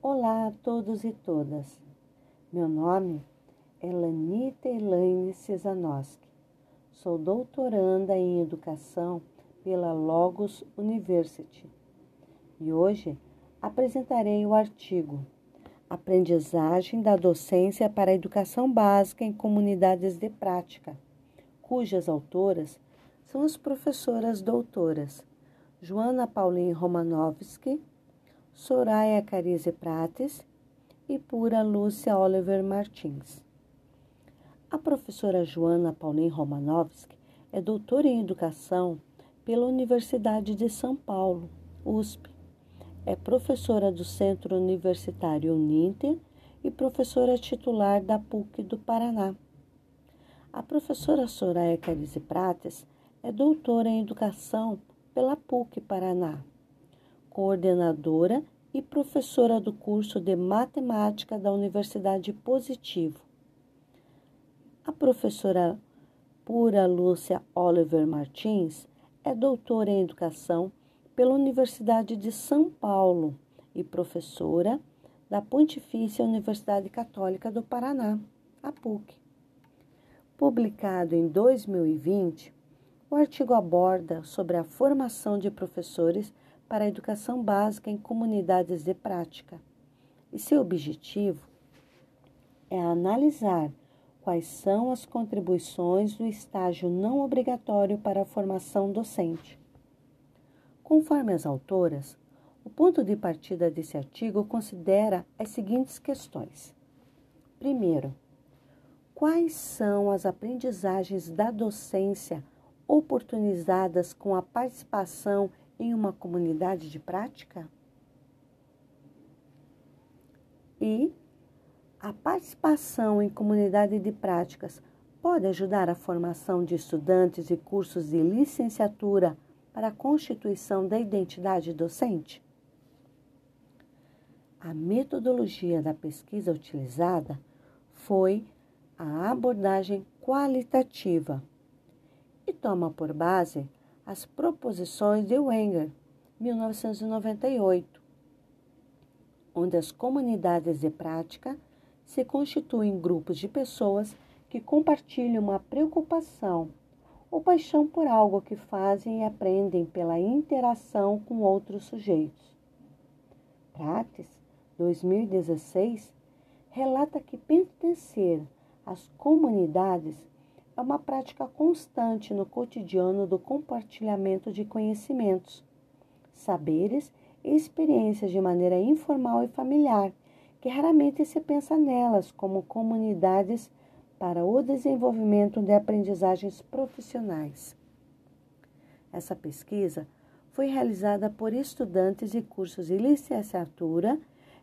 Olá a todos e todas. Meu nome é Lanita Elaine Cesanoski. Sou doutoranda em Educação pela Logos University e hoje apresentarei o artigo Aprendizagem da Docência para a Educação Básica em Comunidades de Prática, cujas autoras são as professoras doutoras Joana Pauline Romanovski Soraya Carize Prates e Pura Lúcia Oliver Martins. A professora Joana Pauline Romanovski é doutora em Educação pela Universidade de São Paulo, USP. É professora do Centro Universitário Uninter e professora titular da PUC do Paraná. A professora Soraya Carize Prates é doutora em Educação pela PUC Paraná coordenadora e professora do curso de Matemática da Universidade Positivo. A professora Pura Lúcia Oliver Martins é doutora em Educação pela Universidade de São Paulo e professora da Pontifícia Universidade Católica do Paraná, a PUC. Publicado em 2020, o artigo aborda sobre a formação de professores para a educação básica em comunidades de prática. E seu objetivo é analisar quais são as contribuições do estágio não obrigatório para a formação docente. Conforme as autoras, o ponto de partida desse artigo considera as seguintes questões. Primeiro, quais são as aprendizagens da docência oportunizadas com a participação em uma comunidade de prática? E a participação em comunidade de práticas pode ajudar a formação de estudantes e cursos de licenciatura para a constituição da identidade docente? A metodologia da pesquisa utilizada foi a abordagem qualitativa e toma por base as proposições de Wenger, 1998, onde as comunidades de prática se constituem grupos de pessoas que compartilham uma preocupação ou paixão por algo que fazem e aprendem pela interação com outros sujeitos. Prates, 2016, relata que pertencer às comunidades é uma prática constante no cotidiano do compartilhamento de conhecimentos, saberes e experiências de maneira informal e familiar, que raramente se pensa nelas como comunidades para o desenvolvimento de aprendizagens profissionais. Essa pesquisa foi realizada por estudantes de cursos de licenciatura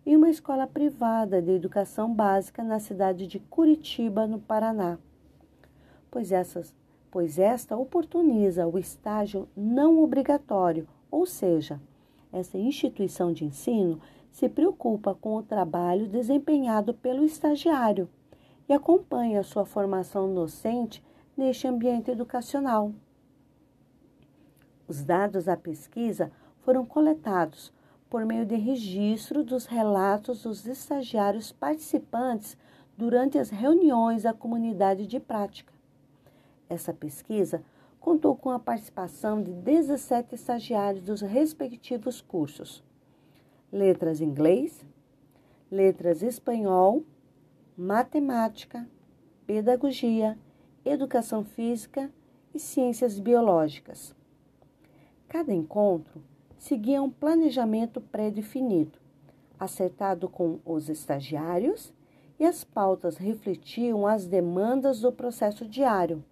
em uma escola privada de educação básica na cidade de Curitiba, no Paraná pois, essas, pois esta oportuniza o estágio não obrigatório, ou seja, essa instituição de ensino se preocupa com o trabalho desempenhado pelo estagiário e acompanha sua formação docente neste ambiente educacional. Os dados da pesquisa foram coletados por meio de registro dos relatos dos estagiários participantes durante as reuniões da comunidade de prática. Essa pesquisa contou com a participação de 17 estagiários dos respectivos cursos: Letras Inglês, Letras Espanhol, Matemática, Pedagogia, Educação Física e Ciências Biológicas. Cada encontro seguia um planejamento pré-definido, acertado com os estagiários, e as pautas refletiam as demandas do processo diário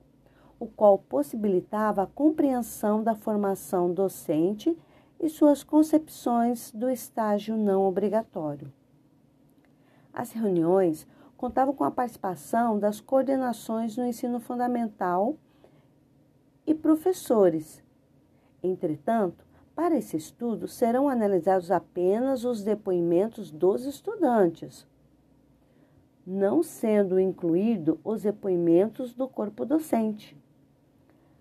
o qual possibilitava a compreensão da formação docente e suas concepções do estágio não obrigatório. As reuniões contavam com a participação das coordenações no ensino fundamental e professores. Entretanto, para esse estudo serão analisados apenas os depoimentos dos estudantes, não sendo incluído os depoimentos do corpo docente.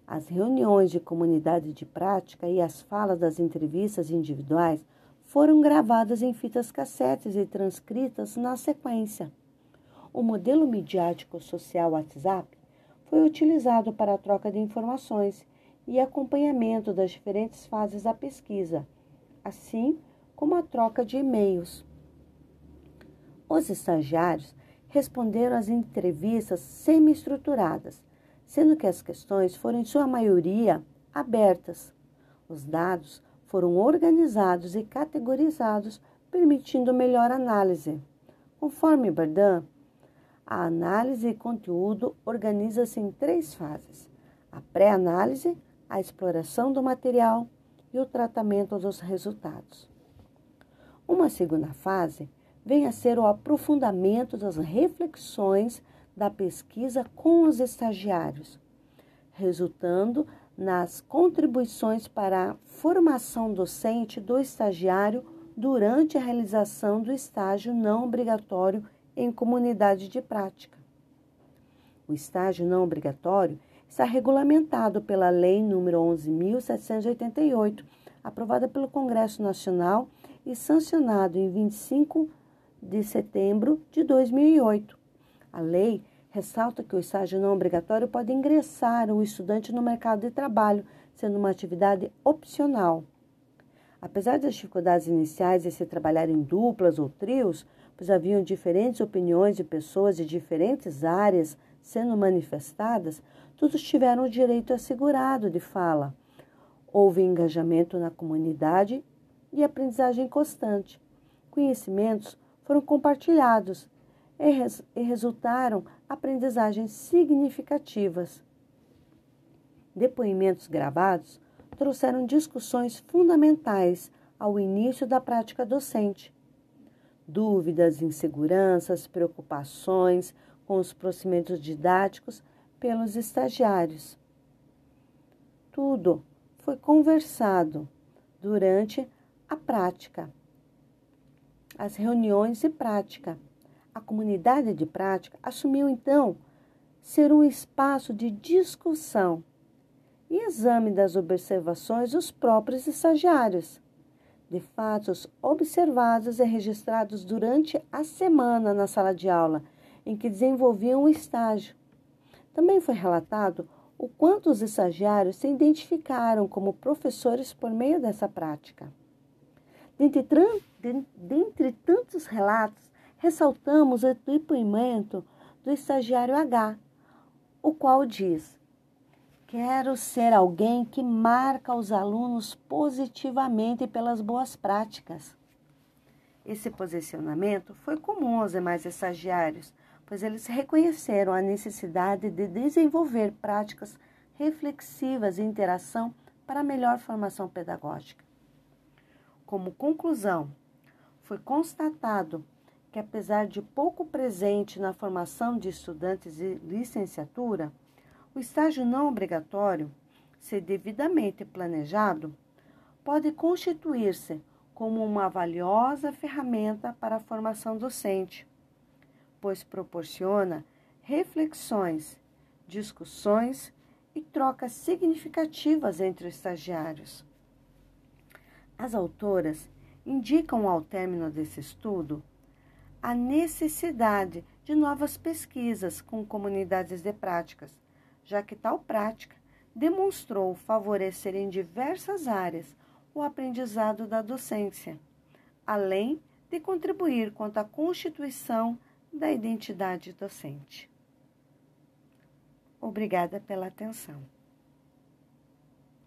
As reuniões de comunidade de prática e as falas das entrevistas individuais foram gravadas em fitas cassetes e transcritas na sequência. O modelo midiático social WhatsApp foi utilizado para a troca de informações e acompanhamento das diferentes fases da pesquisa, assim como a troca de e-mails. Os estagiários responderam às entrevistas semi-estruturadas, sendo que as questões foram, em sua maioria, abertas. Os dados foram organizados e categorizados, permitindo melhor análise. Conforme Bardan, a análise e conteúdo organiza-se em três fases: a pré-análise, a exploração do material e o tratamento dos resultados. Uma segunda fase vem a ser o aprofundamento das reflexões da pesquisa com os estagiários, resultando nas contribuições para a formação docente do estagiário durante a realização do estágio não obrigatório em comunidade de prática. O estágio não obrigatório está regulamentado pela Lei nº 11.788, aprovada pelo Congresso Nacional e sancionado em 25 de setembro de 2008. A lei ressalta que o estágio não obrigatório pode ingressar o estudante no mercado de trabalho, sendo uma atividade opcional. Apesar das dificuldades iniciais de se trabalhar em duplas ou trios, pois haviam diferentes opiniões de pessoas de diferentes áreas sendo manifestadas, todos tiveram o direito assegurado de fala. Houve engajamento na comunidade e aprendizagem constante. Conhecimentos foram compartilhados e, res, e resultaram aprendizagens significativas. Depoimentos gravados trouxeram discussões fundamentais ao início da prática docente. Dúvidas, inseguranças, preocupações com os procedimentos didáticos pelos estagiários. Tudo foi conversado durante a prática as reuniões de prática. A comunidade de prática assumiu então ser um espaço de discussão e exame das observações dos próprios estagiários, de fatos observados e registrados durante a semana na sala de aula em que desenvolviam o estágio. Também foi relatado o quanto os estagiários se identificaram como professores por meio dessa prática. Dentre, dentre tantos relatos, ressaltamos o depoimento do estagiário H, o qual diz: Quero ser alguém que marca os alunos positivamente pelas boas práticas. Esse posicionamento foi comum aos demais estagiários, pois eles reconheceram a necessidade de desenvolver práticas reflexivas e interação para melhor formação pedagógica. Como conclusão, foi constatado que, apesar de pouco presente na formação de estudantes de licenciatura, o estágio não obrigatório, se devidamente planejado, pode constituir-se como uma valiosa ferramenta para a formação docente, pois proporciona reflexões, discussões e trocas significativas entre os estagiários. As autoras indicam ao término desse estudo a necessidade de novas pesquisas com comunidades de práticas, já que tal prática demonstrou favorecer em diversas áreas o aprendizado da docência, além de contribuir quanto à constituição da identidade docente. Obrigada pela atenção.